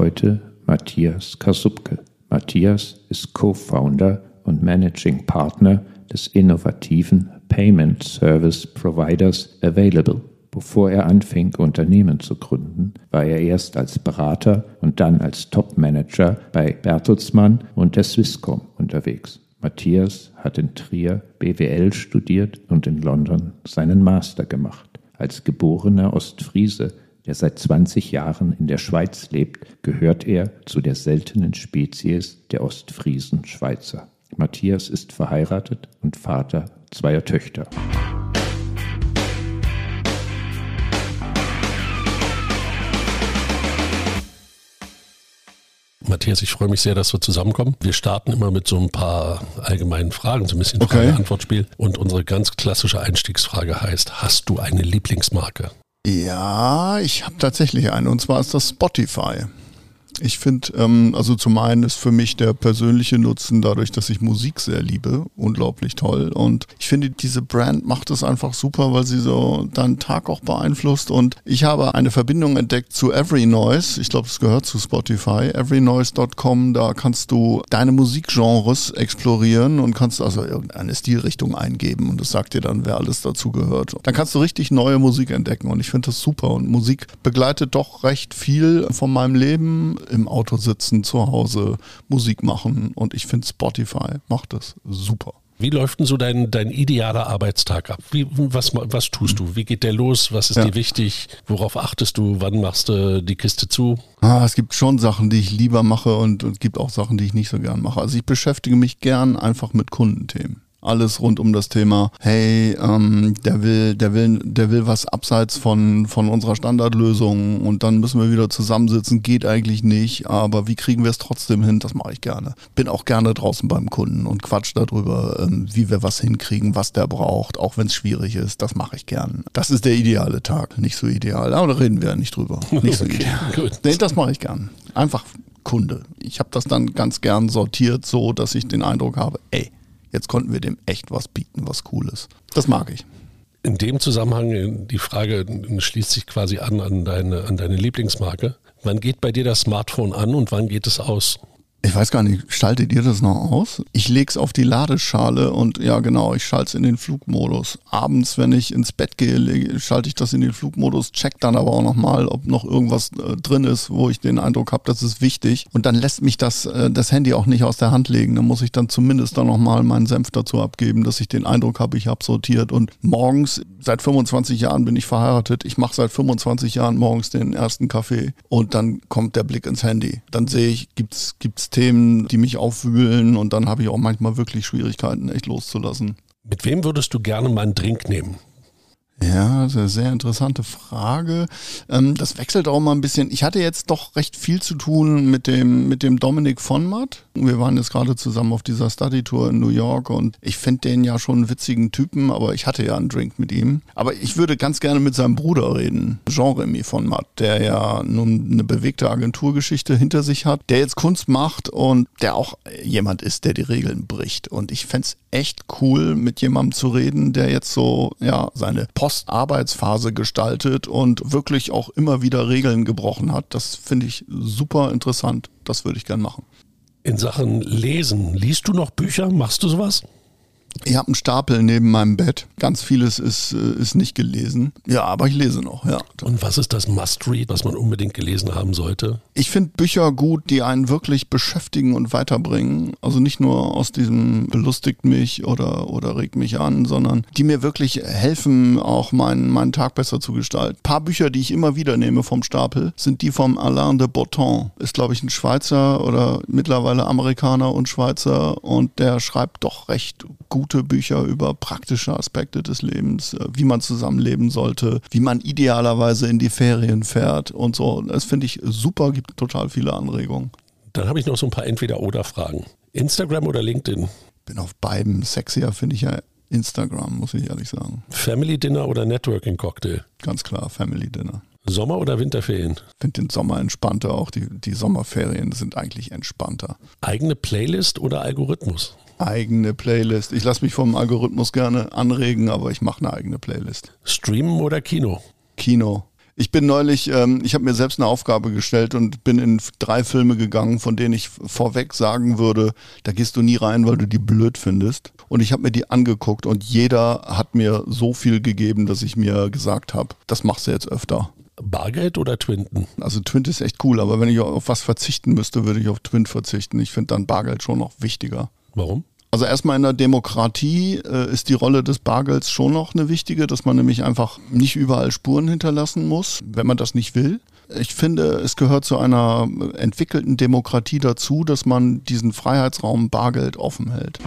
Heute Matthias Kasubke. Matthias ist Co-Founder und Managing Partner des innovativen Payment Service Providers Available. Bevor er anfing, Unternehmen zu gründen, war er erst als Berater und dann als Top-Manager bei Bertelsmann und der Swisscom unterwegs. Matthias hat in Trier BWL studiert und in London seinen Master gemacht. Als geborener Ostfriese der seit 20 Jahren in der Schweiz lebt, gehört er zu der seltenen Spezies der Ostfriesen Schweizer. Matthias ist verheiratet und Vater zweier Töchter. Matthias, ich freue mich sehr, dass wir zusammenkommen. Wir starten immer mit so ein paar allgemeinen Fragen, so ein bisschen Okay. Frage-Antwort-Spiel. Und unsere ganz klassische Einstiegsfrage heißt, hast du eine Lieblingsmarke? Ja, ich habe tatsächlich eine und zwar ist das Spotify. Ich finde, ähm, also zum einen ist für mich der persönliche Nutzen dadurch, dass ich Musik sehr liebe, unglaublich toll. Und ich finde, diese Brand macht es einfach super, weil sie so deinen Tag auch beeinflusst. Und ich habe eine Verbindung entdeckt zu Every Noise. Ich glaube, es gehört zu Spotify. Everynoise.com, da kannst du deine Musikgenres explorieren und kannst also irgendeine Stilrichtung eingeben und es sagt dir dann, wer alles dazu gehört. Dann kannst du richtig neue Musik entdecken und ich finde das super. Und Musik begleitet doch recht viel von meinem Leben. Im Auto sitzen, zu Hause, Musik machen und ich finde Spotify macht das super. Wie läuft denn so dein, dein idealer Arbeitstag ab? Wie, was, was tust du? Wie geht der los? Was ist Ja. dir wichtig? Worauf achtest du? Wann machst du die Kiste zu? Ah, es gibt schon Sachen, die ich lieber mache und es gibt auch Sachen, die ich nicht so gern mache. Also ich beschäftige mich gern einfach mit Kundenthemen. Alles rund um das Thema, hey, ähm, der will, der will, der will was abseits von, von unserer Standardlösung und dann müssen wir wieder zusammensitzen, geht eigentlich nicht, aber wie kriegen wir es trotzdem hin? Das mache ich gerne. Bin auch gerne draußen beim Kunden und quatsch darüber, ähm, wie wir was hinkriegen, was der braucht, auch wenn es schwierig ist. Das mache ich gern. Das ist der ideale Tag. Nicht so ideal, aber da reden wir ja nicht drüber. Nicht so Okay, ideal. gut. Nee, das mache ich gern. Einfach Kunde. Ich habe das dann ganz gern sortiert, so dass ich den Eindruck habe, ey, jetzt konnten wir dem echt was bieten, was cool ist. Das mag ich. In dem Zusammenhang, äh, die Frage schließt sich quasi an an deine, an deine Lieblingsmarke. Wann geht bei dir das Smartphone an und wann geht es aus? Ich weiß gar nicht, schaltet ihr das noch aus? Ich leg's auf die Ladeschale und ja genau, ich schalte es in den Flugmodus. Abends, wenn ich ins Bett gehe, lege- schalte ich das in den Flugmodus, check dann aber auch nochmal, ob noch irgendwas äh, drin ist, wo ich den Eindruck habe, das ist wichtig. Und dann lässt mich das, äh, das Handy auch nicht aus der Hand legen. Dann muss ich dann zumindest dann nochmal meinen Senf dazu abgeben, dass ich den Eindruck habe, ich habe sortiert. Und morgens, seit 25 Jahren bin ich verheiratet, ich mache seit 25 Jahren morgens den ersten Kaffee und dann kommt der Blick ins Handy. Dann sehe ich, gibt's gibt's Themen, die mich aufwühlen und dann habe ich auch manchmal wirklich Schwierigkeiten, echt loszulassen. Mit wem würdest du gerne mal einen Drink nehmen? Ja, das ist eine sehr interessante Frage. Ähm, das wechselt auch mal ein bisschen. Ich hatte jetzt doch recht viel zu tun mit dem, mit dem Dominik von Matt. Wir waren jetzt gerade zusammen auf dieser Study-Tour in New York und ich finde den ja schon einen witzigen Typen, aber ich hatte ja einen Drink mit ihm. Aber ich würde ganz gerne mit seinem Bruder reden, Jean-Remy von Matt, der ja nun eine bewegte Agenturgeschichte hinter sich hat, der jetzt Kunst macht und der auch jemand ist, der die Regeln bricht. Und ich fänd's echt cool, mit jemandem zu reden, der jetzt so, ja, seine Postarbeitsphase gestaltet und wirklich auch immer wieder Regeln gebrochen hat. Das finde ich super interessant. Das würde ich gern machen. In Sachen Lesen, liest du noch Bücher? Machst du sowas? Ich habe einen Stapel neben meinem Bett. Ganz vieles ist, äh, ist nicht gelesen. Ja, aber ich lese noch, ja. Und was ist das Must-Read, was man unbedingt gelesen haben sollte? Ich finde Bücher gut, die einen wirklich beschäftigen und weiterbringen. Also nicht nur aus diesem belustigt mich oder, oder regt mich an, sondern die mir wirklich helfen, auch meinen, meinen Tag besser zu gestalten. Ein paar Bücher, die ich immer wieder nehme vom Stapel, sind die vom Alain de Botton. Ist, glaube ich, ein Schweizer oder mittlerweile Amerikaner und Schweizer und der schreibt doch recht gute Bücher über praktische Aspekte des Lebens, äh, wie man zusammenleben sollte, wie man idealerweise in die Ferien fährt und so. Das finde ich super, gibt total viele Anregungen. Dann habe ich noch so ein paar Entweder-Oder-Fragen. Instagram oder LinkedIn? Bin auf beiden sexier, finde ich ja Instagram, muss ich ehrlich sagen. Family Dinner oder Networking Cocktail? Ganz klar, Family Dinner. Sommer oder Winterferien? Finde den Sommer entspannter, auch die, die Sommerferien sind eigentlich entspannter. Eigene Playlist oder Algorithmus? Eigene Playlist. Ich lasse mich vom Algorithmus gerne anregen, aber ich mache eine eigene Playlist. Streamen oder Kino? Kino. Ich bin neulich, ähm, ich habe mir selbst eine Aufgabe gestellt und bin in drei Filme gegangen, von denen ich vorweg sagen würde, da gehst du nie rein, weil du die blöd findest. Und ich habe mir die angeguckt und jeder hat mir so viel gegeben, dass ich mir gesagt habe, das machst du jetzt öfter. Bargeld oder Twinten? Also Twint ist echt cool, aber wenn ich auf was verzichten müsste, würde ich auf Twint verzichten. Ich finde dann Bargeld schon noch wichtiger. Warum? Also erstmal in der Demokratie äh, ist die Rolle des Bargelds schon noch eine wichtige, dass man nämlich einfach nicht überall Spuren hinterlassen muss, wenn man das nicht will. Ich finde, es gehört zu einer entwickelten Demokratie dazu, dass man diesen Freiheitsraum Bargeld offen hält.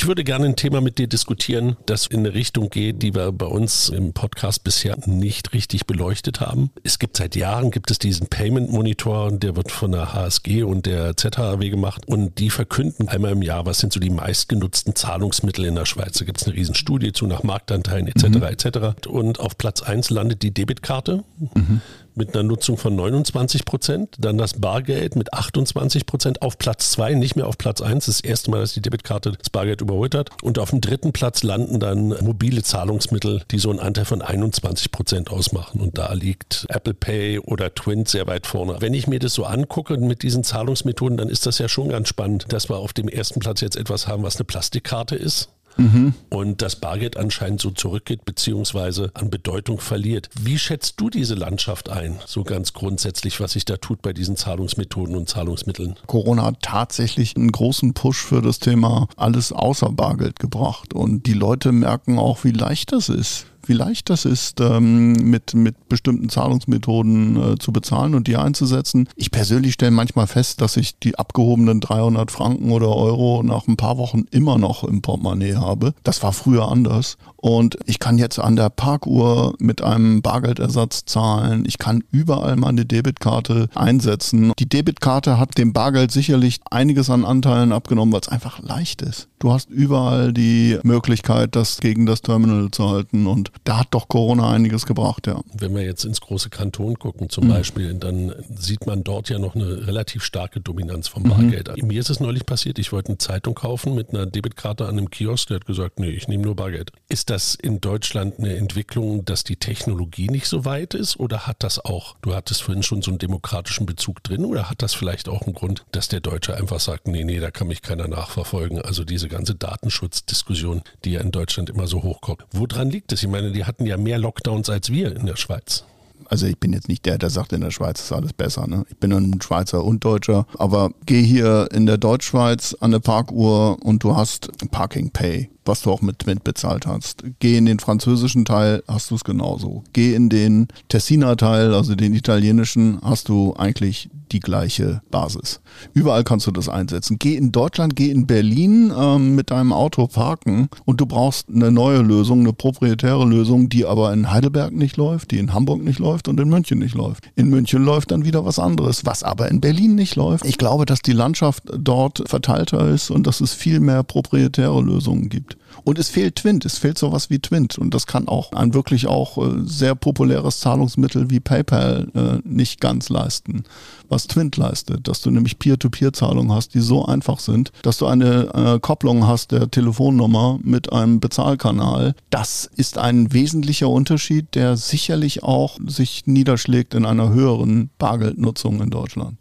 Ich würde gerne ein Thema mit dir diskutieren, das in eine Richtung geht, die wir bei uns im Podcast bisher nicht richtig beleuchtet haben. Es gibt seit Jahren gibt es diesen Payment Monitor, der wird von der HSG und der ZHAW gemacht und die verkünden einmal im Jahr, was sind so die meistgenutzten Zahlungsmittel in der Schweiz. Da gibt es eine Riesenstudie zu nach Marktanteilen etc. Mhm. etc. Und auf Platz 1 landet die Debitkarte. Mhm mit einer Nutzung von 29 Prozent, dann das Bargeld mit 28 Prozent auf Platz 2, nicht mehr auf Platz 1, das erste Mal, dass die Debitkarte das Bargeld überholt hat. Und auf dem dritten Platz landen dann mobile Zahlungsmittel, die so einen Anteil von 21 Prozent ausmachen. Und da liegt Apple Pay oder Twint sehr weit vorne. Wenn ich mir das so angucke mit diesen Zahlungsmethoden, dann ist das ja schon ganz spannend, dass wir auf dem ersten Platz jetzt etwas haben, was eine Plastikkarte ist Mhm. Und das Bargeld anscheinend so zurückgeht, beziehungsweise an Bedeutung verliert. Wie schätzt du diese Landschaft ein, so ganz grundsätzlich, was sich da tut bei diesen Zahlungsmethoden und Zahlungsmitteln? Corona hat tatsächlich einen großen Push für das Thema alles außer Bargeld gebracht. Und die Leute merken auch, wie leicht das ist wie leicht das ist, ähm, mit, mit bestimmten Zahlungsmethoden äh, zu bezahlen und die einzusetzen. Ich persönlich stelle manchmal fest, dass ich die abgehobenen 300 Franken oder Euro nach ein paar Wochen immer noch im Portemonnaie habe. Das war früher anders. Und ich kann jetzt an der Parkuhr mit einem Bargeldersatz zahlen. Ich kann überall meine Debitkarte einsetzen. Die Debitkarte hat dem Bargeld sicherlich einiges an Anteilen abgenommen, weil es einfach leicht ist. Du hast überall die Möglichkeit, das gegen das Terminal zu halten. Und da hat doch Corona einiges gebracht, ja. Wenn wir jetzt ins große Kanton gucken zum mhm. Beispiel, dann sieht man dort ja noch eine relativ starke Dominanz vom Bargeld. Mhm. Mir ist es neulich passiert, ich wollte eine Zeitung kaufen mit einer Debitkarte an einem Kiosk, der hat gesagt, nee, ich nehme nur Bargeld. Ist das in Deutschland eine Entwicklung, dass die Technologie nicht so weit ist? Oder hat das auch, du hattest vorhin schon so einen demokratischen Bezug drin, oder hat das vielleicht auch einen Grund, dass der Deutsche einfach sagt, nee, nee, da kann mich keiner nachverfolgen? Also diese ganze Datenschutzdiskussion, die ja in Deutschland immer so hochkommt. Woran liegt es? Ich meine, die hatten ja mehr Lockdowns als wir in der Schweiz. Also ich bin jetzt nicht der, der sagt, in der Schweiz ist alles besser. Ne? Ich bin ein Schweizer und Deutscher. Aber geh hier in der Deutschschweiz an eine Parkuhr und du hast Parking Pay was du auch mit Twint bezahlt hast. Geh in den französischen Teil, hast du es genauso. Geh in den Tessiner Teil, also den italienischen, hast du eigentlich die gleiche Basis. Überall kannst du das einsetzen. Geh in Deutschland, geh in Berlin ähm, mit deinem Auto parken und du brauchst eine neue Lösung, eine proprietäre Lösung, die aber in Heidelberg nicht läuft, die in Hamburg nicht läuft und in München nicht läuft. In München läuft dann wieder was anderes, was aber in Berlin nicht läuft. Ich glaube, dass die Landschaft dort verteilter ist und dass es viel mehr proprietäre Lösungen gibt. Und es fehlt Twint, es fehlt sowas wie Twint. Und das kann auch ein wirklich auch äh, sehr populäres Zahlungsmittel wie PayPal äh, nicht ganz leisten. Was Twint leistet, dass du nämlich Peer-to-Peer-Zahlungen hast, die so einfach sind, dass du eine äh, Kopplung hast der Telefonnummer mit einem Bezahlkanal. Das ist ein wesentlicher Unterschied, der sicherlich auch sich niederschlägt in einer höheren Bargeldnutzung in Deutschland.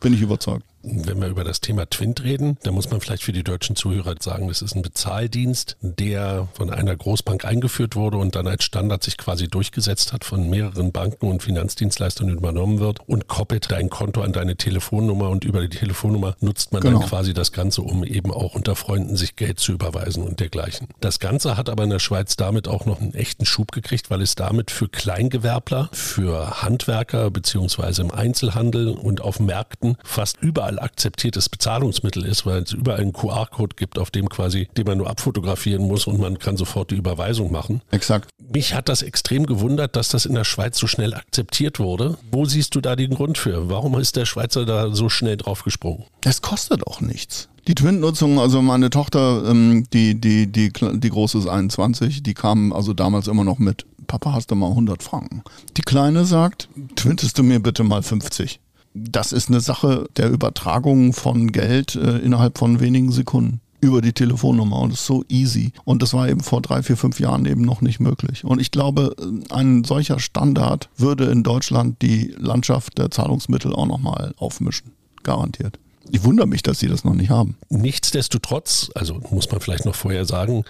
Bin ich überzeugt wenn wir über das Thema Twint reden, dann muss man vielleicht für die deutschen Zuhörer sagen, das ist ein Bezahldienst, der von einer Großbank eingeführt wurde und dann als Standard sich quasi durchgesetzt hat, von mehreren Banken und Finanzdienstleistern übernommen wird und koppelt dein Konto an deine Telefonnummer und über die Telefonnummer nutzt man genau. dann quasi das Ganze, um eben auch unter Freunden sich Geld zu überweisen und dergleichen. Das Ganze hat aber in der Schweiz damit auch noch einen echten Schub gekriegt, weil es damit für Kleingewerbler, für Handwerker beziehungsweise im Einzelhandel und auf Märkten fast überall überall akzeptiertes Bezahlungsmittel ist, weil es überall einen QR-Code gibt, auf dem quasi, den man nur abfotografieren muss und man kann sofort die Überweisung machen. Exakt. Mich hat das extrem gewundert, dass das in der Schweiz so schnell akzeptiert wurde. Wo siehst du da den Grund für? Warum ist der Schweizer da so schnell drauf gesprungen? Es kostet auch nichts. Die Twin-Nutzung, also meine Tochter, ähm, die, die, die, die große ist 21, die kam also damals immer noch mit, Papa, hast du mal 100 Franken. Die Kleine sagt, twintest du mir bitte mal 50 das ist eine Sache der Übertragung von Geld äh, innerhalb von wenigen Sekunden. über die Telefonnummer und es ist so easy. Und das war eben vor drei, vier, fünf Jahren eben noch nicht möglich. Und ich glaube, ein solcher Standard würde in Deutschland die Landschaft der Zahlungsmittel auch nochmal aufmischen. Garantiert. Ich wundere mich, dass Sie das noch nicht haben. Nichtsdestotrotz, also muss man vielleicht noch vorher sagen,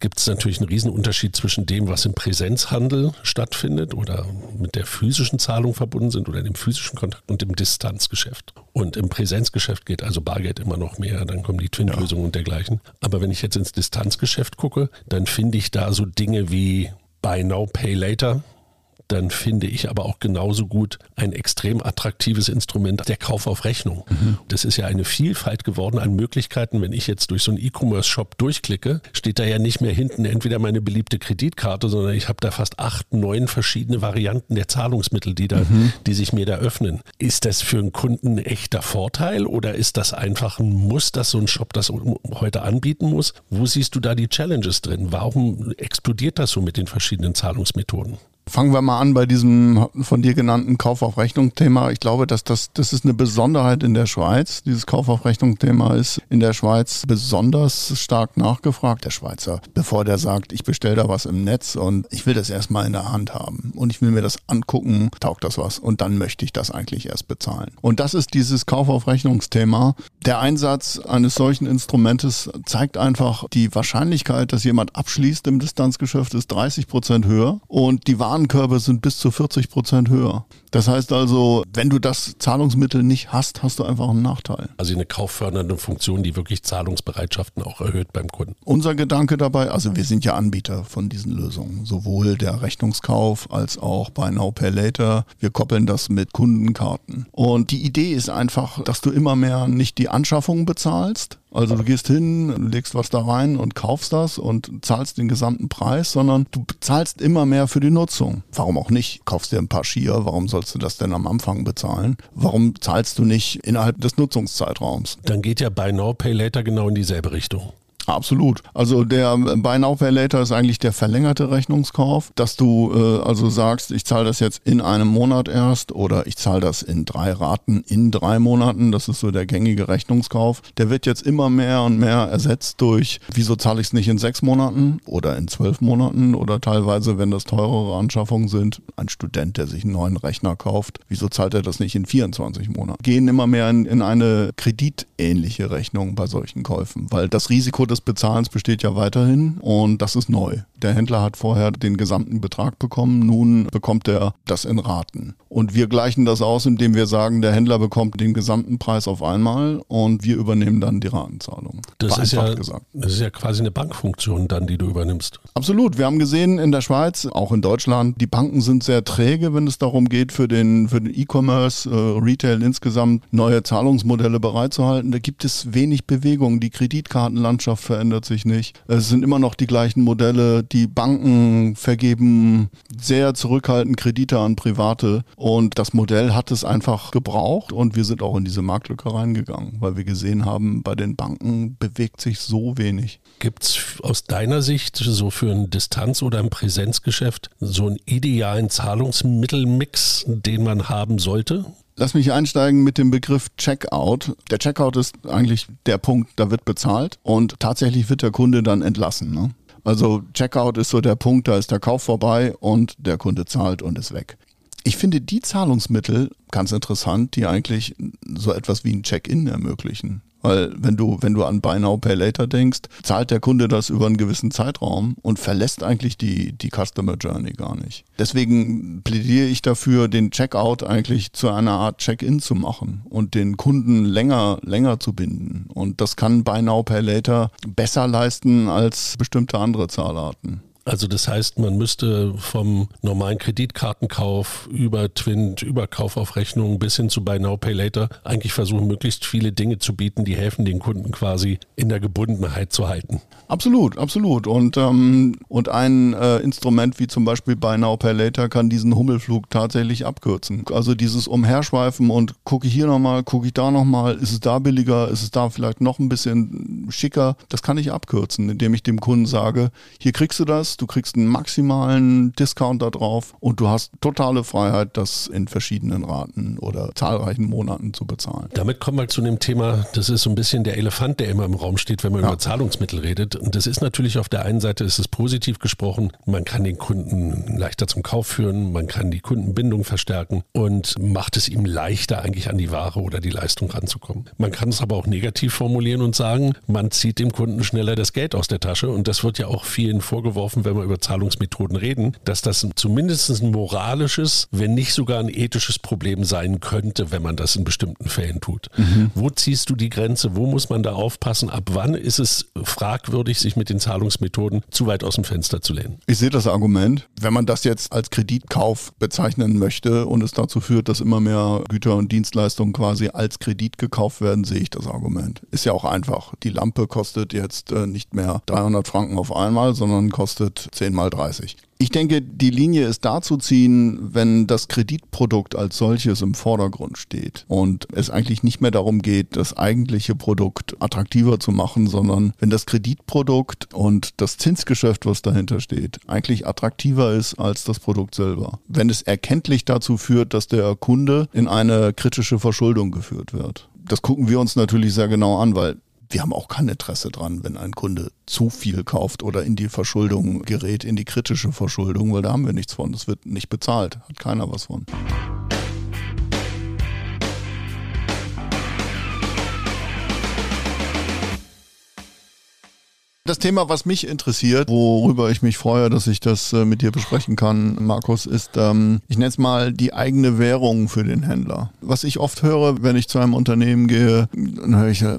gibt es natürlich einen Riesenunterschied zwischen dem, was im Präsenzhandel stattfindet oder mit der physischen Zahlung verbunden sind oder dem physischen Kontakt und dem Distanzgeschäft. Und im Präsenzgeschäft geht also Bargeld immer noch mehr, dann kommen die Twin-Lösungen ja. und dergleichen. Aber wenn ich jetzt ins Distanzgeschäft gucke, dann finde ich da so Dinge wie Buy Now, Pay Later dann finde ich aber auch genauso gut ein extrem attraktives Instrument der Kauf auf Rechnung. Mhm. Das ist ja eine Vielfalt geworden an Möglichkeiten. Wenn ich jetzt durch so einen E-Commerce-Shop durchklicke, steht da ja nicht mehr hinten entweder meine beliebte Kreditkarte, sondern ich habe da fast acht, neun verschiedene Varianten der Zahlungsmittel, die, da, mhm. die sich mir da öffnen. Ist das für einen Kunden ein echter Vorteil oder ist das einfach ein Muss, dass so ein Shop das heute anbieten muss? Wo siehst du da die Challenges drin? Warum explodiert das so mit den verschiedenen Zahlungsmethoden? Fangen wir mal an bei diesem von dir genannten Kauf auf Rechnung Thema. Ich glaube, dass das, das ist eine Besonderheit in der Schweiz. Dieses Kauf auf Rechnung Thema ist in der Schweiz besonders stark nachgefragt. Der Schweizer, bevor der sagt, ich bestelle da was im Netz und ich will das erstmal in der Hand haben und ich will mir das angucken, taugt das was und dann möchte ich das eigentlich erst bezahlen. Und das ist dieses Kauf auf Rechnungsthema. Der Einsatz eines solchen Instrumentes zeigt einfach die Wahrscheinlichkeit, dass jemand abschließt im Distanzgeschäft ist 30 Prozent höher und die Waren Warenkörbe sind bis zu 40 Prozent höher. Das heißt also, wenn du das Zahlungsmittel nicht hast, hast du einfach einen Nachteil. Also eine kauffördernde Funktion, die wirklich Zahlungsbereitschaften auch erhöht beim Kunden. Unser Gedanke dabei, also wir sind ja Anbieter von diesen Lösungen, sowohl der Rechnungskauf als auch bei Now Pay Later. Wir koppeln das mit Kundenkarten. Und die Idee ist einfach, dass du immer mehr nicht die Anschaffung bezahlst, also du gehst hin, legst was da rein und kaufst das und zahlst den gesamten Preis, sondern du zahlst immer mehr für die Nutzung. Warum auch nicht? Kaufst dir ein paar Skier, warum sollst du das denn am Anfang bezahlen? Warum zahlst du nicht innerhalb des Nutzungszeitraums? Dann geht ja Buy Now, Pay Later genau in dieselbe Richtung. Absolut. Also der Buy Now Pay Later ist eigentlich der verlängerte Rechnungskauf, dass du äh, also sagst, ich zahle das jetzt in einem Monat erst oder ich zahle das in drei Raten in drei Monaten. Das ist so der gängige Rechnungskauf. Der wird jetzt immer mehr und mehr ersetzt durch, wieso zahle ich es nicht in sechs Monaten oder in zwölf Monaten oder teilweise, wenn das teurere Anschaffungen sind, ein Student, der sich einen neuen Rechner kauft, wieso zahlt er das nicht in 24 Monaten? Gehen immer mehr in, in eine kreditähnliche Rechnung bei solchen Käufen, weil das Risiko des Bezahlens besteht ja weiterhin und das ist neu. Der Händler hat vorher den gesamten Betrag bekommen, nun bekommt er das in Raten. Und wir gleichen das aus, indem wir sagen, der Händler bekommt den gesamten Preis auf einmal und wir übernehmen dann die Ratenzahlung. Das ist, ja, gesagt. das ist ja quasi eine Bankfunktion dann, die du übernimmst. Absolut. Wir haben gesehen in der Schweiz, auch in Deutschland, die Banken sind sehr träge, wenn es darum geht, für den für den E-Commerce, äh, Retail insgesamt neue Zahlungsmodelle bereitzuhalten. Da gibt es wenig Bewegung. Die Kreditkartenlandschaft verändert sich nicht. Es sind immer noch die gleichen Modelle. Die Banken vergeben sehr zurückhaltend Kredite an Private und das Modell hat es einfach gebraucht und wir sind auch in diese Marktlücke reingegangen, weil wir gesehen haben, bei den Banken bewegt sich so wenig. Gibt es aus deiner Sicht so für ein Distanz- oder ein Präsenzgeschäft so einen idealen Zahlungsmittelmix, den man haben sollte? Lass mich einsteigen mit dem Begriff Checkout. Der Checkout ist eigentlich der Punkt, da wird bezahlt und tatsächlich wird der Kunde dann entlassen. Ne? Also Checkout ist so der Punkt, da ist der Kauf vorbei und der Kunde zahlt und ist weg. Ich finde die Zahlungsmittel ganz interessant, die eigentlich so etwas wie ein Check-in ermöglichen. Weil wenn du, wenn du an Buy Now Pay Later denkst, zahlt der Kunde das über einen gewissen Zeitraum und verlässt eigentlich die, die Customer Journey gar nicht. Deswegen plädiere ich dafür, den Checkout eigentlich zu einer Art Check-in zu machen und den Kunden länger, länger zu binden. Und das kann Buy Now Pay Later besser leisten als bestimmte andere Zahlarten. Also das heißt, man müsste vom normalen Kreditkartenkauf über Twint, über Kauf auf Rechnung bis hin zu Buy Now Pay Later eigentlich versuchen, möglichst viele Dinge zu bieten, die helfen, den Kunden quasi in der Gebundenheit zu halten. Absolut, absolut. Und, ähm, und ein äh, Instrument wie zum Beispiel Buy Now Pay Later kann diesen Hummelflug tatsächlich abkürzen. Also dieses Umherschweifen und gucke hier nochmal, gucke ich da nochmal, ist es da billiger, ist es da vielleicht noch ein bisschen schicker, das kann ich abkürzen, indem ich dem Kunden sage, hier kriegst du das, du kriegst einen maximalen Discount da drauf und du hast totale Freiheit, das in verschiedenen Raten oder zahlreichen Monaten zu bezahlen. Damit kommen wir zu dem Thema, das ist so ein bisschen der Elefant, der immer im Raum steht, wenn man ja. über Zahlungsmittel redet. Und das ist natürlich auf der einen Seite ist es positiv gesprochen, man kann den Kunden leichter zum Kauf führen, man kann die Kundenbindung verstärken und macht es ihm leichter eigentlich an die Ware oder die Leistung ranzukommen. Man kann es aber auch negativ formulieren und sagen, man zieht dem Kunden schneller das Geld aus der Tasche und das wird ja auch vielen vorgeworfen, wenn wir über Zahlungsmethoden reden, dass das zumindest ein moralisches, wenn nicht sogar ein ethisches Problem sein könnte, wenn man das in bestimmten Fällen tut. Mhm. Wo ziehst du die Grenze? Wo muss man da aufpassen? Ab wann ist es fragwürdig, sich mit den Zahlungsmethoden zu weit aus dem Fenster zu lehnen? Ich sehe das Argument. Wenn man das jetzt als Kreditkauf bezeichnen möchte und es dazu führt, dass immer mehr Güter und Dienstleistungen quasi als Kredit gekauft werden, sehe ich das Argument. Ist ja auch einfach. Die Lampe kostet jetzt äh, nicht mehr 300 Franken auf einmal, sondern kostet 10 mal 30. Ich denke, die Linie ist da zu ziehen, wenn das Kreditprodukt als solches im Vordergrund steht und es eigentlich nicht mehr darum geht, das eigentliche Produkt attraktiver zu machen, sondern wenn das Kreditprodukt und das Zinsgeschäft, was dahinter steht, eigentlich attraktiver ist als das Produkt selber. Wenn es erkenntlich dazu führt, dass der Kunde in eine kritische Verschuldung geführt wird. Das gucken wir uns natürlich sehr genau an, weil wir haben auch kein Interesse dran, wenn ein Kunde zu viel kauft oder in die Verschuldung gerät, in die kritische Verschuldung, weil da haben wir nichts von. Das wird nicht bezahlt, hat keiner was von. Das Thema, was mich interessiert, worüber ich mich freue, dass ich das äh, mit dir besprechen kann, Markus, ist, ähm, ich nenne es mal die eigene Währung für den Händler. Was ich oft höre, wenn ich zu einem Unternehmen gehe, dann höre ich, äh,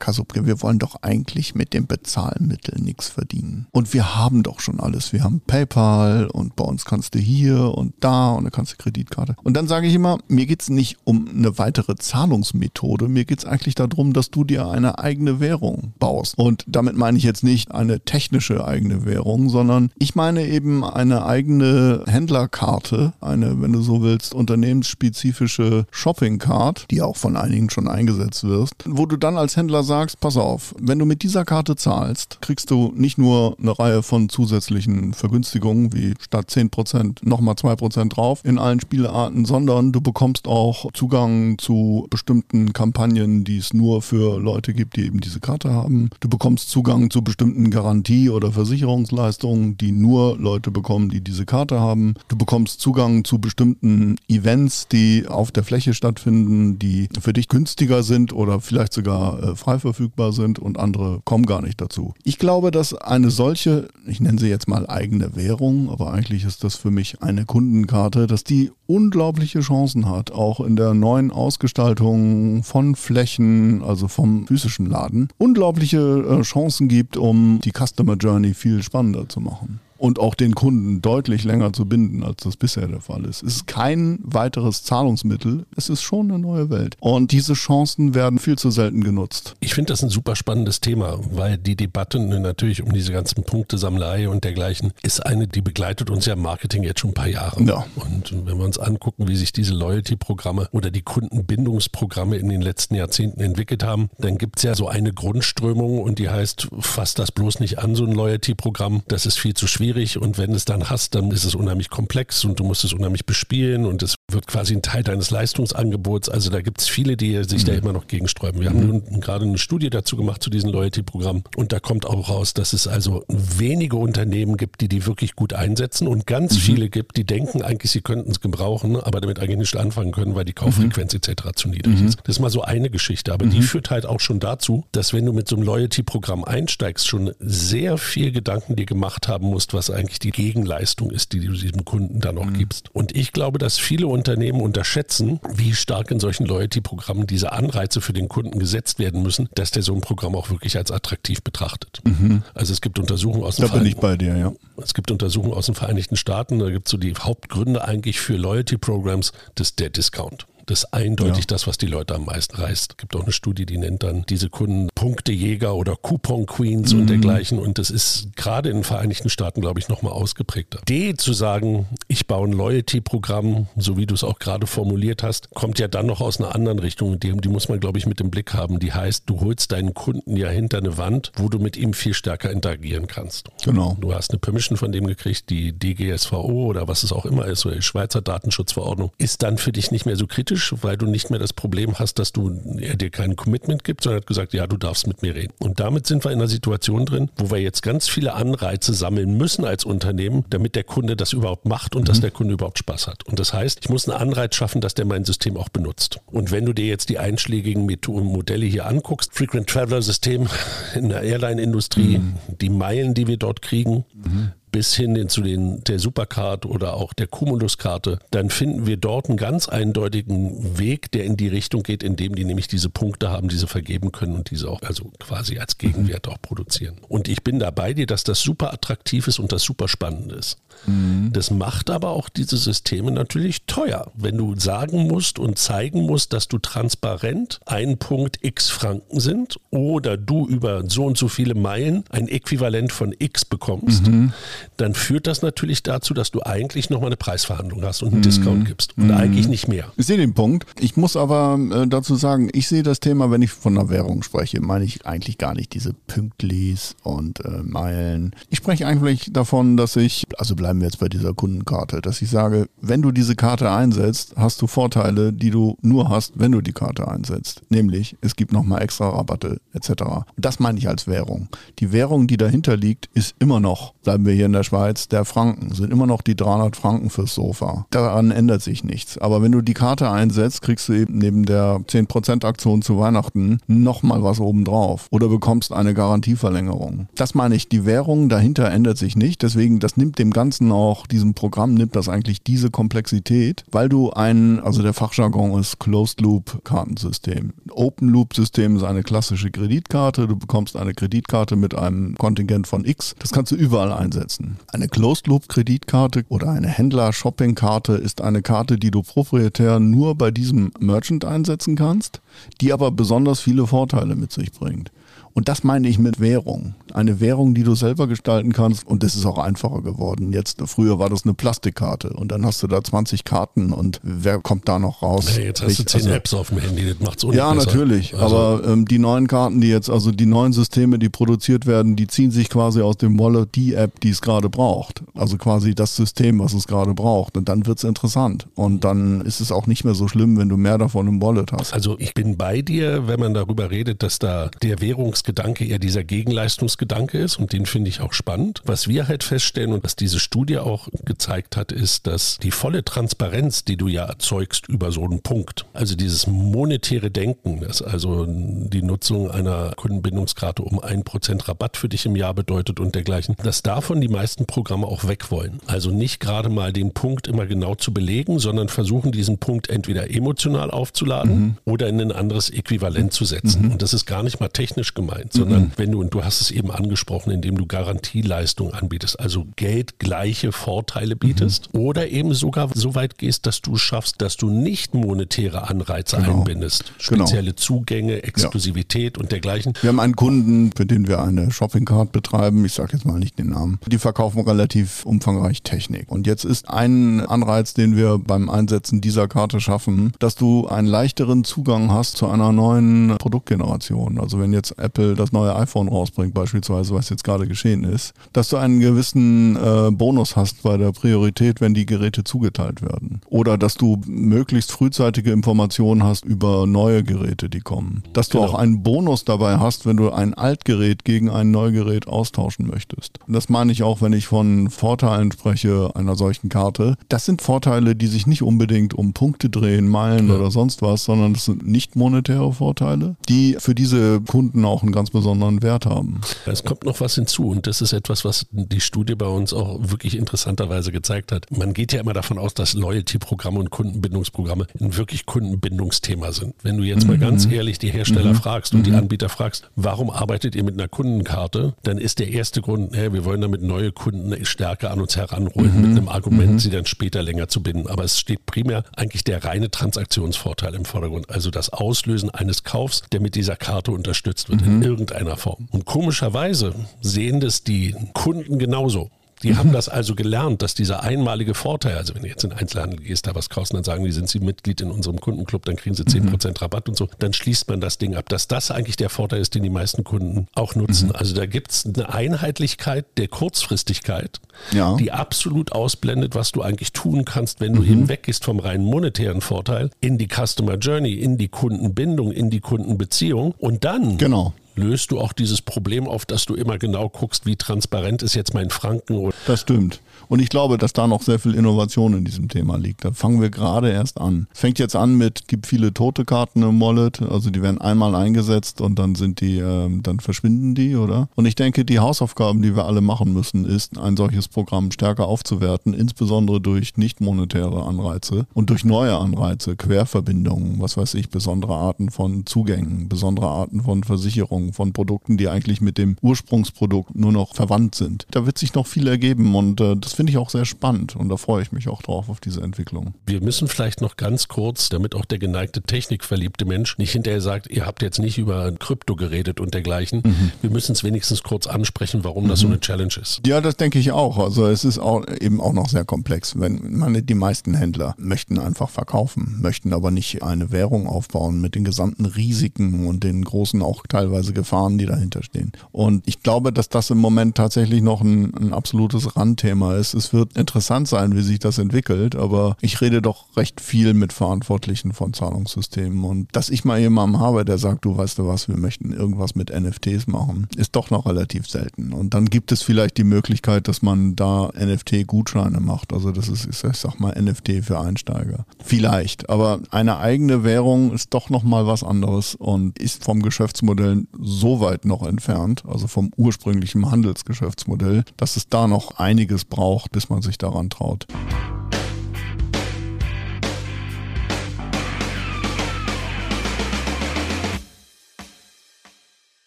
Kasubke, wir wollen doch eigentlich mit dem Bezahlmittel nichts verdienen. Und wir haben doch schon alles. Wir haben PayPal und bei uns kannst du hier und da und da kannst du Kreditkarte. Und dann sage ich immer, mir geht's nicht um eine weitere Zahlungsmethode, mir geht's eigentlich darum, dass du dir eine eigene Währung baust. Und damit meine ich jetzt nicht eine technische eigene Währung, sondern ich meine eben eine eigene Händlerkarte, eine, wenn du so willst, unternehmensspezifische Shopping-Card, die auch von einigen schon eingesetzt wirst, wo du dann als Händler sagst, pass auf, wenn du mit dieser Karte zahlst, kriegst du nicht nur eine Reihe von zusätzlichen Vergünstigungen, wie statt 10% nochmal 2% drauf in allen Spielearten, sondern du bekommst auch Zugang zu bestimmten Kampagnen, die es nur für Leute gibt, die eben diese Karte haben. Du bekommst Zugang zu bestimmten Garantie- oder Versicherungsleistungen, die nur Leute bekommen, die diese Karte haben. Du bekommst Zugang zu bestimmten Events, die auf der Fläche stattfinden, die für dich günstiger sind oder vielleicht sogar äh, frei verfügbar sind und andere kommen gar nicht dazu. Ich glaube, dass eine solche, ich nenne sie jetzt mal eigene Währung, aber eigentlich ist das für mich eine Kundenkarte, dass die unglaubliche Chancen hat, auch in der neuen Ausgestaltung von Flächen, also vom physischen Laden, unglaubliche äh, Chancen Chancen gibt, um die Customer Journey viel spannender zu machen und auch den Kunden deutlich länger zu binden, als das bisher der Fall ist. Es ist kein weiteres Zahlungsmittel, es ist schon eine neue Welt. Und diese Chancen werden viel zu selten genutzt. Ich finde das ein super spannendes Thema, weil die Debatte natürlich um diese ganzen Punktesammlei und dergleichen ist eine, die begleitet uns ja im Marketing jetzt schon ein paar Jahre. Ja. Und wenn wir uns angucken, wie sich diese Loyalty-Programme oder die Kundenbindungsprogramme in den letzten Jahrzehnten entwickelt haben, dann gibt es ja so eine Grundströmung und die heißt, fass das bloß nicht an, so ein Loyalty-Programm. Das ist viel zu schwierig schwierig und wenn es dann hast, dann ist es unheimlich komplex und du musst es unheimlich bespielen und es wird quasi ein Teil deines Leistungsangebots. Also da gibt es viele, die sich mhm. da immer noch gegensträuben. Wir mhm. haben nun gerade eine Studie dazu gemacht zu diesem Loyalty-Programm und da kommt auch raus, dass es also wenige Unternehmen gibt, die die wirklich gut einsetzen und ganz mhm. viele gibt, die denken eigentlich, sie könnten es gebrauchen, aber damit eigentlich nicht anfangen können, weil die Kauffrequenz mhm. etc. zu niedrig mhm. ist. Das ist mal so eine Geschichte, aber die mhm. führt halt auch schon dazu, dass wenn du mit so einem Loyalty-Programm einsteigst, schon sehr viel Gedanken dir gemacht haben musst, was eigentlich die Gegenleistung ist, die du diesem Kunden dann noch gibst. Und ich glaube, dass viele Unternehmen unterschätzen, wie stark in solchen Loyalty-Programmen diese Anreize für den Kunden gesetzt werden müssen, dass der so ein Programm auch wirklich als attraktiv betrachtet. Mhm. Also es gibt Untersuchungen aus dem Da bin ich bei dir, ja. Es gibt Untersuchungen aus den Vereinigten Staaten, da gibt es so die Hauptgründe eigentlich für Loyalty-Programs, das ist der Discount. Das ist eindeutig ja. das, was die Leute am meisten reißt. Es gibt auch eine Studie, die nennt dann diese Kunden Punktejäger oder Coupon Queens mhm. und dergleichen. Und das ist gerade in den Vereinigten Staaten, glaube ich, nochmal ausgeprägter. D zu sagen, ich baue ein Loyalty-Programm, so wie du es auch gerade formuliert hast, kommt ja dann noch aus einer anderen Richtung. Die, die muss man, glaube ich, mit dem Blick haben. Die heißt, du holst deinen Kunden ja hinter eine Wand, wo du mit ihm viel stärker interagieren kannst. Genau. Du hast eine Permission von dem gekriegt, die DGSVO oder was es auch immer ist, oder die Schweizer Datenschutzverordnung, ist dann für dich nicht mehr so kritisch, weil du nicht mehr das Problem hast, dass du er dir kein Commitment gibt, sondern hat gesagt, ja, du darfst mit mir reden. Und damit sind wir in einer Situation drin, wo wir jetzt ganz viele Anreize sammeln müssen als Unternehmen, damit der Kunde das überhaupt macht und mhm. dass der Kunde überhaupt Spaß hat. Und das heißt, ich muss einen Anreiz schaffen, dass der mein System auch benutzt. Und wenn du dir jetzt die einschlägigen Modelle hier anguckst, Frequent Traveler System in der Airline-Industrie, mhm. die Meilen, die wir dort kriegen, mhm bis hin zu den, der Supercard oder auch der Cumulus-Karte, dann finden wir dort einen ganz eindeutigen Weg, der in die Richtung geht, in dem die nämlich diese Punkte haben, diese vergeben können und diese auch also quasi als Gegenwert auch produzieren. Und ich bin da bei dir, dass das super attraktiv ist und das super spannend ist. Mhm. Das macht aber auch diese Systeme natürlich teuer. Wenn du sagen musst und zeigen musst, dass du transparent ein Punkt x Franken sind oder du über so und so viele Meilen ein Äquivalent von x bekommst, mhm dann führt das natürlich dazu, dass du eigentlich nochmal eine Preisverhandlung hast und einen mhm. Discount gibst und mhm. eigentlich nicht mehr. Ich sehe den Punkt. Ich muss aber äh, dazu sagen, ich sehe das Thema, wenn ich von einer Währung spreche, meine ich eigentlich gar nicht diese Pünktlis und äh, Meilen. Ich spreche eigentlich davon, dass ich, also bleiben wir jetzt bei dieser Kundenkarte, dass ich sage, wenn du diese Karte einsetzt, hast du Vorteile, die du nur hast, wenn du die Karte einsetzt. Nämlich, es gibt nochmal extra Rabatte etc. Das meine ich als Währung. Die Währung, die dahinter liegt, ist immer noch, bleiben wir hier in der Schweiz, der Franken. Sind immer noch die 300 Franken fürs Sofa. Daran ändert sich nichts. Aber wenn du die Karte einsetzt, kriegst du eben neben der 10% Aktion zu Weihnachten nochmal was obendrauf. Oder bekommst eine Garantieverlängerung. Das meine ich, die Währung dahinter ändert sich nicht. Deswegen, das nimmt dem Ganzen auch, diesem Programm nimmt das eigentlich diese Komplexität, weil du ein, also der Fachjargon ist Closed Loop Kartensystem. Open Loop System ist eine klassische Kreditkarte. Du bekommst eine Kreditkarte mit einem Kontingent von X. Das kannst du überall einsetzen nutzen. Eine Closed-Loop-Kreditkarte oder eine Händler-Shopping-Karte ist eine Karte, die du proprietär nur bei diesem Merchant einsetzen kannst, die aber besonders viele Vorteile mit sich bringt. Und das meine ich mit Währung. Eine Währung, die du selber gestalten kannst. Und das ist auch einfacher geworden. Jetzt, früher war das eine Plastikkarte. Und dann hast du da 20 Karten und wer kommt da noch raus? Hey, jetzt hast du 10 also, Apps auf dem Handy, das macht's auch Ja, natürlich. Also, aber ähm, die neuen Karten, die jetzt, also die neuen Systeme, die produziert werden, die ziehen sich quasi aus dem Wallet die App, die es gerade braucht. Also quasi das System, was es gerade braucht. Und dann wird's interessant. Und dann ist es auch nicht mehr so schlimm, wenn du mehr davon im Wallet hast. Also ich bin bei dir, wenn man darüber redet, dass da der Währungs Leistungsgedanke eher dieser Gegenleistungsgedanke ist und den finde ich auch spannend. Was wir halt feststellen und was diese Studie auch gezeigt hat, ist, dass die volle Transparenz, die du ja erzeugst über so einen Punkt, also dieses monetäre Denken, dass also die Nutzung einer Kundenbindungskarte um ein Prozent Rabatt für dich im Jahr bedeutet und dergleichen, dass davon die meisten Programme auch weg wollen. Also nicht gerade mal den Punkt immer genau zu belegen, sondern versuchen diesen Punkt entweder emotional aufzuladen mhm. oder in ein anderes Äquivalent zu setzen. Mhm. Und das ist gar nicht mal technisch gemacht gemeint, sondern mhm. wenn du, und du hast es eben angesprochen, indem du Garantieleistungen anbietest, also geldgleiche Vorteile bietest mhm. oder eben sogar so weit gehst, dass du schaffst, dass du nicht monetäre Anreize genau. einbindest. Genau. Spezielle genau. Zugänge, Exklusivität ja. und dergleichen. Wir haben einen Kunden, für den wir eine Shopping Card betreiben, ich sage jetzt mal nicht den Namen, die verkaufen relativ umfangreich Technik. Und jetzt ist ein Anreiz, den wir beim Einsetzen dieser Karte schaffen, dass du einen leichteren Zugang hast zu einer neuen Produktgeneration. Also wenn jetzt Apple Apple das neue iPhone rausbringt, beispielsweise, was jetzt gerade geschehen ist, dass du einen gewissen äh, Bonus hast bei der Priorität, wenn die Geräte zugeteilt werden. Oder dass du möglichst frühzeitige Informationen hast über neue Geräte, die kommen. Dass du genau. auch einen Bonus dabei hast, wenn du ein Altgerät gegen ein Neugerät austauschen möchtest. Und das meine ich auch, wenn ich von Vorteilen spreche einer solchen Karte. Das sind Vorteile, die sich nicht unbedingt um Punkte drehen, Meilen ja. oder sonst was, sondern das sind nicht monetäre Vorteile, die für diese Kunden auch einen ganz besonderen Wert haben. Es kommt noch was hinzu und das ist etwas, was die Studie bei uns auch wirklich interessanterweise gezeigt hat. Man geht ja immer davon aus, dass Loyalty-Programme und Kundenbindungsprogramme ein wirklich Kundenbindungsthema sind. Wenn du jetzt mhm. mal ganz ehrlich die Hersteller mhm. fragst und mhm. die Anbieter fragst, warum arbeitet ihr mit einer Kundenkarte, dann ist der erste Grund, hey, wir wollen damit neue Kunden stärker an uns heranholen, mhm. mit einem Argument, mhm. sie dann später länger zu binden. Aber es steht primär eigentlich der reine Transaktionsvorteil im Vordergrund, also das Auslösen eines Kaufs, der mit dieser Karte unterstützt wird in irgendeiner Form. Und komischerweise sehen das die Kunden genauso. Die haben das also gelernt, dass dieser einmalige Vorteil, also wenn du jetzt in Einzelhandel gehst, da was kaufst, dann sagen die, sind Sie Mitglied in unserem Kundenclub, dann kriegen Sie 10% mhm. Rabatt und so, dann schließt man das Ding ab, dass das eigentlich der Vorteil ist, den die meisten Kunden auch nutzen. Mhm. Also da gibt es eine Einheitlichkeit der Kurzfristigkeit, ja. die absolut ausblendet, was du eigentlich tun kannst, wenn du mhm. hinweggehst vom rein monetären Vorteil in die Customer Journey, in die Kundenbindung, in die Kundenbeziehung und dann genau löst du auch dieses Problem auf, dass du immer genau guckst, wie transparent ist jetzt mein Franken. Das stimmt. Und ich glaube, dass da noch sehr viel Innovation in diesem Thema liegt. Da fangen wir gerade erst an. Es fängt jetzt an mit, gibt viele tote Karten im Wallet, also die werden einmal eingesetzt und dann sind die, äh, dann verschwinden die, oder? Und ich denke, die Hausaufgaben, die wir alle machen müssen, ist, ein solches Programm stärker aufzuwerten, insbesondere durch nicht monetäre Anreize und durch neue Anreize, Querverbindungen, was weiß ich, besondere Arten von Zugängen, besondere Arten von Versicherungen, von Produkten, die eigentlich mit dem Ursprungsprodukt nur noch verwandt sind. Da wird sich noch viel ergeben und äh, das finde ich auch sehr spannend und da freue ich mich auch drauf auf diese Entwicklung. Wir müssen vielleicht noch ganz kurz, damit auch der geneigte technikverliebte Mensch nicht hinterher sagt, ihr habt jetzt nicht über Krypto geredet und dergleichen. Mhm. Wir müssen es wenigstens kurz ansprechen, warum mhm. das so mhm. eine Challenge ist. Ja, das denke ich auch. Also es ist auch eben auch noch sehr komplex. Wenn man die meisten Händler möchten einfach verkaufen, möchten aber nicht eine Währung aufbauen mit den gesamten Risiken und den großen auch teilweise Gefahren, die dahinter stehen. Und ich glaube, dass das im Moment tatsächlich noch ein, ein absolutes Randthema ist es wird interessant sein, wie sich das entwickelt, aber ich rede doch recht viel mit Verantwortlichen von Zahlungssystemen und dass ich mal jemanden habe, der sagt, du weißt du was, wir möchten irgendwas mit NFTs machen, ist doch noch relativ selten. Und dann gibt es vielleicht die Möglichkeit, dass man da NFT-Gutscheine macht. Also das ist, ich sag mal, NFT für Einsteiger. Vielleicht. Aber eine eigene Währung ist doch nochmal was anderes und ist vom Geschäftsmodell so weit noch entfernt, also vom ursprünglichen Handelsgeschäftsmodell, dass es da noch einiges braucht braucht, bis man sich daran traut.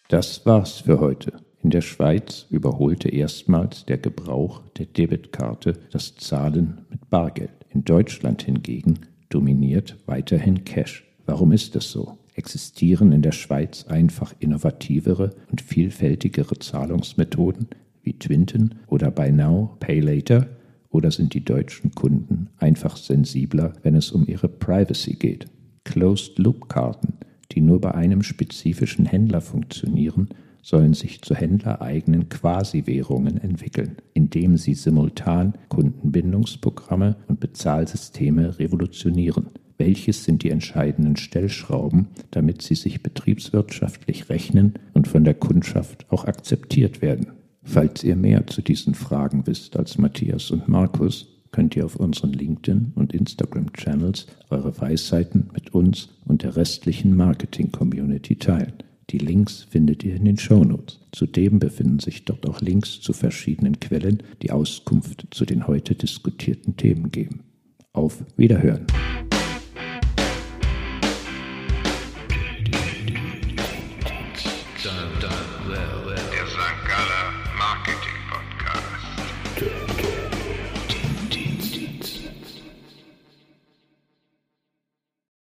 Das war's für heute. In der Schweiz überholte erstmals der Gebrauch der Debitkarte das Zahlen mit Bargeld. In Deutschland hingegen dominiert weiterhin Cash. Warum ist das so? Existieren in der Schweiz einfach innovativere und vielfältigere Zahlungsmethoden, wie Twinton oder Buy Now, Pay Later? Oder sind die deutschen Kunden einfach sensibler, wenn es um ihre Privacy geht? Closed-Loop-Karten, die nur bei einem spezifischen Händler funktionieren, sollen sich zu händlereigenen Quasi-Währungen entwickeln, indem sie simultan Kundenbindungsprogramme und Bezahlsysteme revolutionieren. Welches sind die entscheidenden Stellschrauben, damit sie sich betriebswirtschaftlich rechnen und von der Kundschaft auch akzeptiert werden? Falls ihr mehr zu diesen Fragen wisst als Matthias und Markus, könnt ihr auf unseren LinkedIn- und Instagram-Channels eure Weisheiten mit uns und der restlichen Marketing-Community teilen. Die Links findet ihr in den Shownotes. Zudem befinden sich dort auch Links zu verschiedenen Quellen, die Auskunft zu den heute diskutierten Themen geben. Auf Wiederhören!